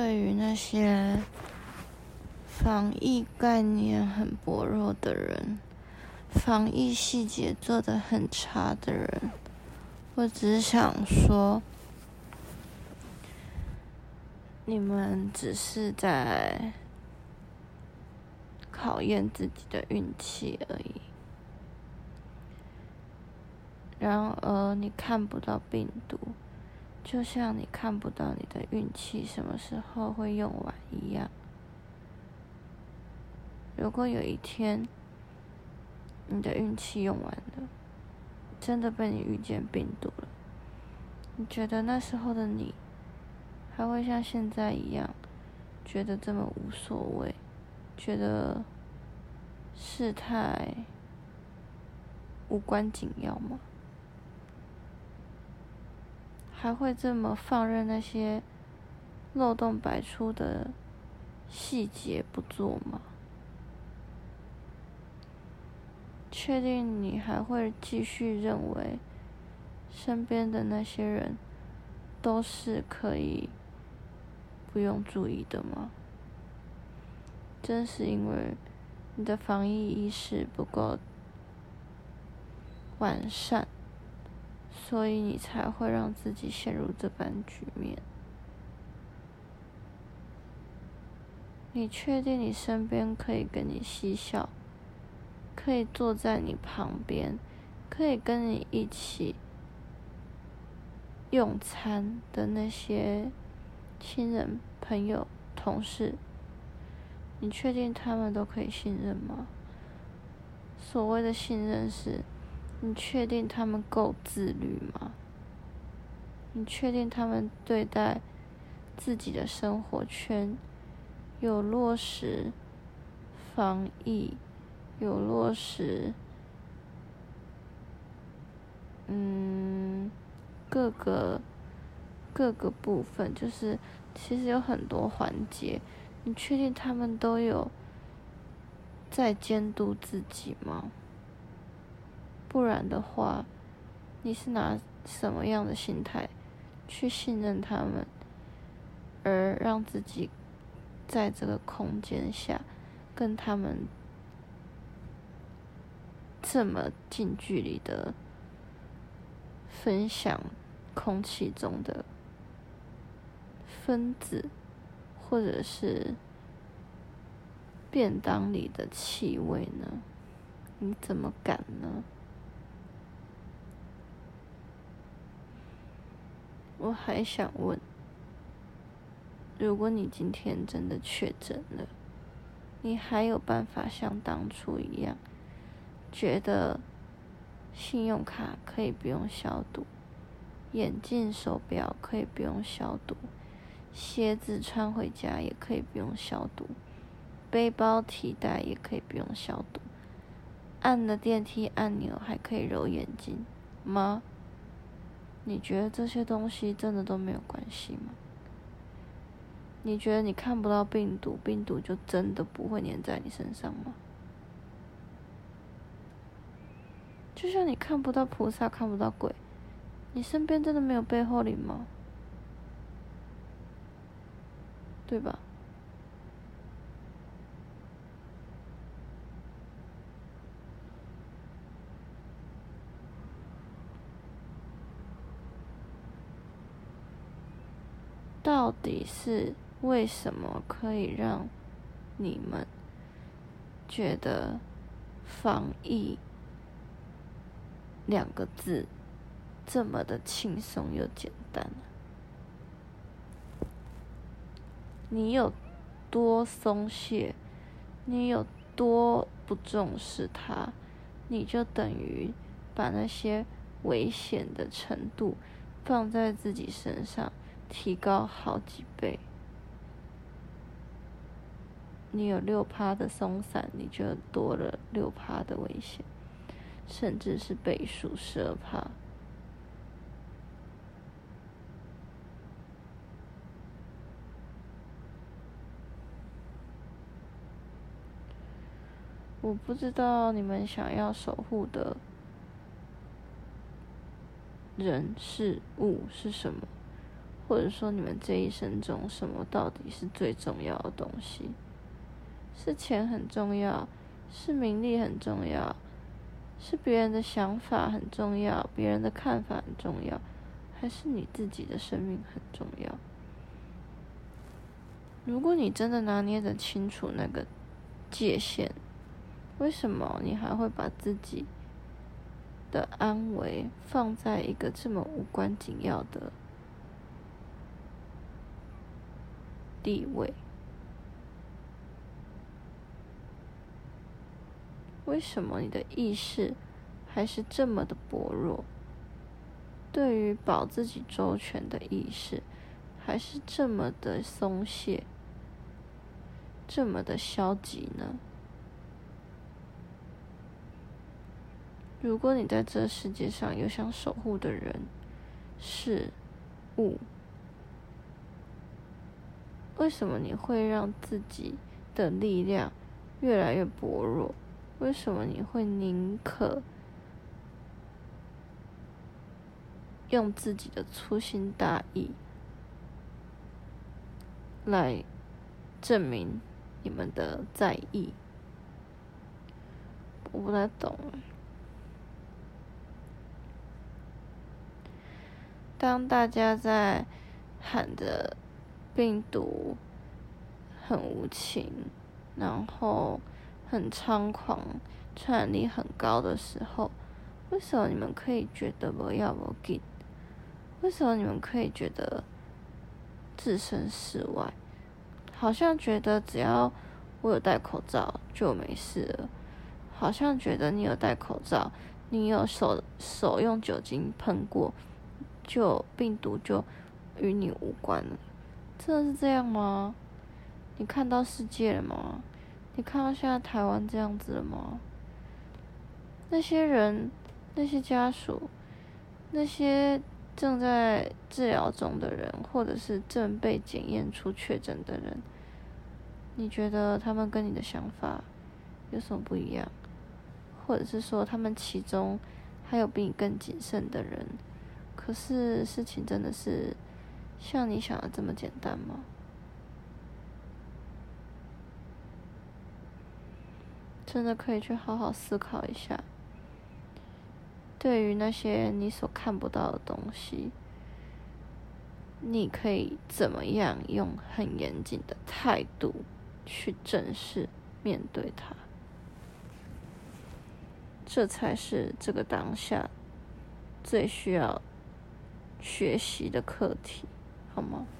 对于那些防疫概念很薄弱的人，防疫细节做得很差的人，我只想说，你们只是在考验自己的运气而已。然而，你看不到病毒，就像你看不到你的运气什么时候会用完一样。如果有一天，你的运气用完了，真的被你遇见病毒了，你觉得那时候的你，还会像现在一样，觉得这么无所谓，觉得事态无关紧要吗？还会这么放任那些漏洞百出的细节不做吗？确定你还会继续认为身边的那些人都是可以不用注意的吗？正是因为你的防疫意识不够完善。所以你才会让自己陷入这般局面。你确定你身边可以跟你嬉笑，可以坐在你旁边，可以跟你一起用餐的那些亲人、朋友、同事，你确定他们都可以信任吗？所谓的信任是。你确定他们够自律吗？你确定他们对待自己的生活圈有落实防疫，有落实嗯各个各个部分，就是其实有很多环节，你确定他们都有在监督自己吗？不然的话，你是拿什么样的心态去信任他们，而让自己在这个空间下跟他们这么近距离的分享空气中的分子，或者是便当里的气味呢？你怎么敢呢？我还想问，如果你今天真的确诊了，你还有办法像当初一样，觉得信用卡可以不用消毒，眼镜、手表可以不用消毒，鞋子穿回家也可以不用消毒，背包提袋也可以不用消毒，按了电梯按钮还可以揉眼睛吗？你觉得这些东西真的都没有关系吗？你觉得你看不到病毒，病毒就真的不会粘在你身上吗？就像你看不到菩萨，看不到鬼，你身边真的没有背后灵吗？对吧？到底是为什么可以让你们觉得“防疫”两个字这么的轻松又简单？你有多松懈，你有多不重视它，你就等于把那些危险的程度放在自己身上。提高好几倍，你有六趴的松散，你就多了六趴的危险，甚至是倍数十二趴。我不知道你们想要守护的人事物是什么。或者说你们这一生中什么到底是最重要的东西？是钱很重要，是名利很重要，是别人的想法很重要，别人的看法很重要，还是你自己的生命很重要？如果你真的拿捏得清楚那个界限，为什么你还会把自己的安危放在一个这么无关紧要的地位？为什么你的意识还是这么的薄弱？对于保自己周全的意识，还是这么的松懈，这么的消极呢？如果你在这世界上有想守护的人、事、物，为什么你会让自己的力量越来越薄弱？为什么你会宁可用自己的粗心大意来证明你们的在意？我不太懂。当大家在喊着病毒很无情，然后很猖狂、传染力很高的时候，为什么你们可以觉得不要不给？为什么你们可以觉得置身事外？好像觉得只要我有戴口罩就没事了，好像觉得你有戴口罩，你有手手用酒精喷过。就病毒就与你无关了，真的是这样吗？你看到世界了吗？你看到现在台湾这样子了吗？那些人、那些家属、那些正在治疗中的人，或者是正被检验出确诊的人，你觉得他们跟你的想法有什么不一样？或者是说，他们其中还有比你更谨慎的人？可是事情真的是像你想的这么简单吗？真的可以去好好思考一下，对于那些你所看不到的东西，你可以怎么样用很严谨的态度去正视面对它？这才是这个当下最需要。学习的课题，好吗？